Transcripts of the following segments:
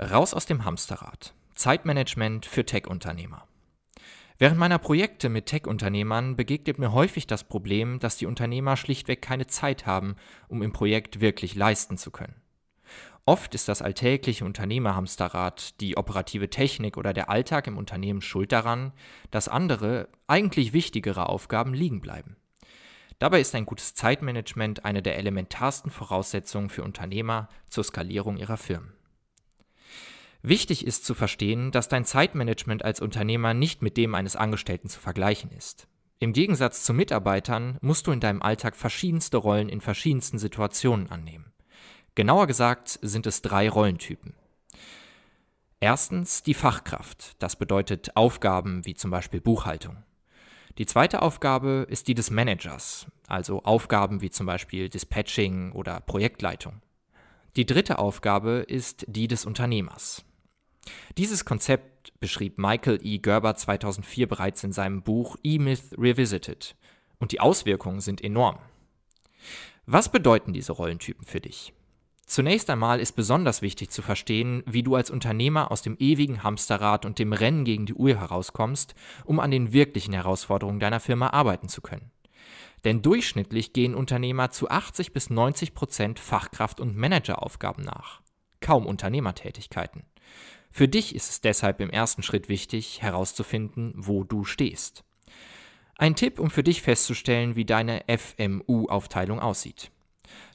Raus aus dem Hamsterrad. Zeitmanagement für Tech-Unternehmer. Während meiner Projekte mit Tech-Unternehmern begegnet mir häufig das Problem, dass die Unternehmer schlichtweg keine Zeit haben, um im Projekt wirklich leisten zu können. Oft ist das alltägliche Unternehmerhamsterrad, die operative Technik oder der Alltag im Unternehmen schuld daran, dass andere, eigentlich wichtigere Aufgaben liegen bleiben. Dabei ist ein gutes Zeitmanagement eine der elementarsten Voraussetzungen für Unternehmer zur Skalierung ihrer Firmen. Wichtig ist zu verstehen, dass dein Zeitmanagement als Unternehmer nicht mit dem eines Angestellten zu vergleichen ist. Im Gegensatz zu Mitarbeitern musst du in deinem Alltag verschiedenste Rollen in verschiedensten Situationen annehmen. Genauer gesagt sind es drei Rollentypen. Erstens die Fachkraft, das bedeutet Aufgaben wie zum Beispiel Buchhaltung. Die zweite Aufgabe ist die des Managers, also Aufgaben wie zum Beispiel Dispatching oder Projektleitung. Die dritte Aufgabe ist die des Unternehmers. Dieses Konzept beschrieb Michael E. Gerber 2004 bereits in seinem Buch E-Myth Revisited und die Auswirkungen sind enorm. Was bedeuten diese Rollentypen für dich? Zunächst einmal ist besonders wichtig zu verstehen, wie du als Unternehmer aus dem ewigen Hamsterrad und dem Rennen gegen die Uhr herauskommst, um an den wirklichen Herausforderungen deiner Firma arbeiten zu können. Denn durchschnittlich gehen Unternehmer zu 80 bis 90 Prozent Fachkraft- und Manageraufgaben nach. Kaum Unternehmertätigkeiten. Für dich ist es deshalb im ersten Schritt wichtig, herauszufinden, wo du stehst. Ein Tipp, um für dich festzustellen, wie deine FMU-Aufteilung aussieht.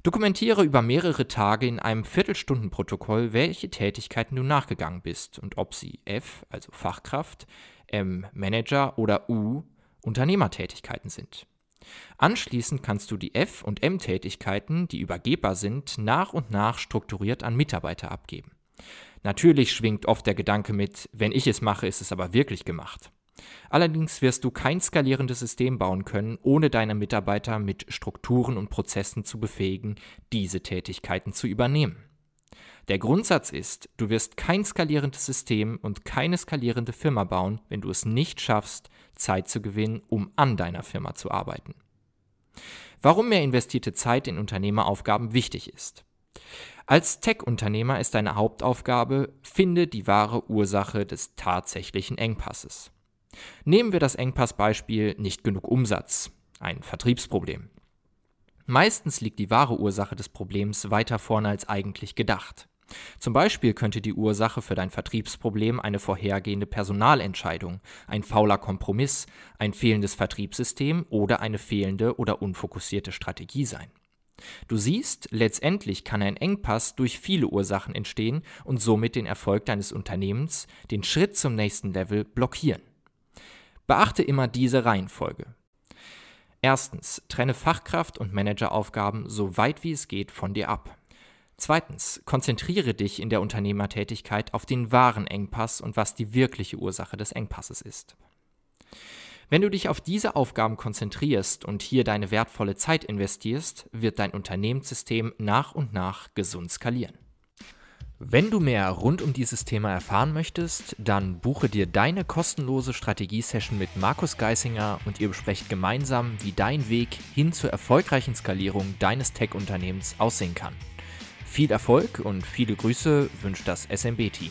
Dokumentiere über mehrere Tage in einem Viertelstundenprotokoll, welche Tätigkeiten du nachgegangen bist und ob sie F, also Fachkraft, M, Manager oder U, Unternehmertätigkeiten sind. Anschließend kannst du die F- und M-Tätigkeiten, die übergebbar sind, nach und nach strukturiert an Mitarbeiter abgeben. Natürlich schwingt oft der Gedanke mit, wenn ich es mache, ist es aber wirklich gemacht. Allerdings wirst du kein skalierendes System bauen können, ohne deine Mitarbeiter mit Strukturen und Prozessen zu befähigen, diese Tätigkeiten zu übernehmen. Der Grundsatz ist, du wirst kein skalierendes System und keine skalierende Firma bauen, wenn du es nicht schaffst, Zeit zu gewinnen, um an deiner Firma zu arbeiten. Warum mehr investierte Zeit in Unternehmeraufgaben wichtig ist. Als Tech-Unternehmer ist deine Hauptaufgabe, finde die wahre Ursache des tatsächlichen Engpasses. Nehmen wir das Engpassbeispiel nicht genug Umsatz, ein Vertriebsproblem. Meistens liegt die wahre Ursache des Problems weiter vorne als eigentlich gedacht. Zum Beispiel könnte die Ursache für dein Vertriebsproblem eine vorhergehende Personalentscheidung, ein fauler Kompromiss, ein fehlendes Vertriebssystem oder eine fehlende oder unfokussierte Strategie sein. Du siehst, letztendlich kann ein Engpass durch viele Ursachen entstehen und somit den Erfolg deines Unternehmens, den Schritt zum nächsten Level blockieren. Beachte immer diese Reihenfolge. Erstens, trenne Fachkraft und Manageraufgaben so weit wie es geht von dir ab. Zweitens, konzentriere dich in der Unternehmertätigkeit auf den wahren Engpass und was die wirkliche Ursache des Engpasses ist. Wenn du dich auf diese Aufgaben konzentrierst und hier deine wertvolle Zeit investierst, wird dein Unternehmenssystem nach und nach gesund skalieren. Wenn du mehr rund um dieses Thema erfahren möchtest, dann buche dir deine kostenlose Strategiesession mit Markus Geisinger und ihr besprecht gemeinsam, wie dein Weg hin zur erfolgreichen Skalierung deines Tech-Unternehmens aussehen kann. Viel Erfolg und viele Grüße wünscht das SMB-Team.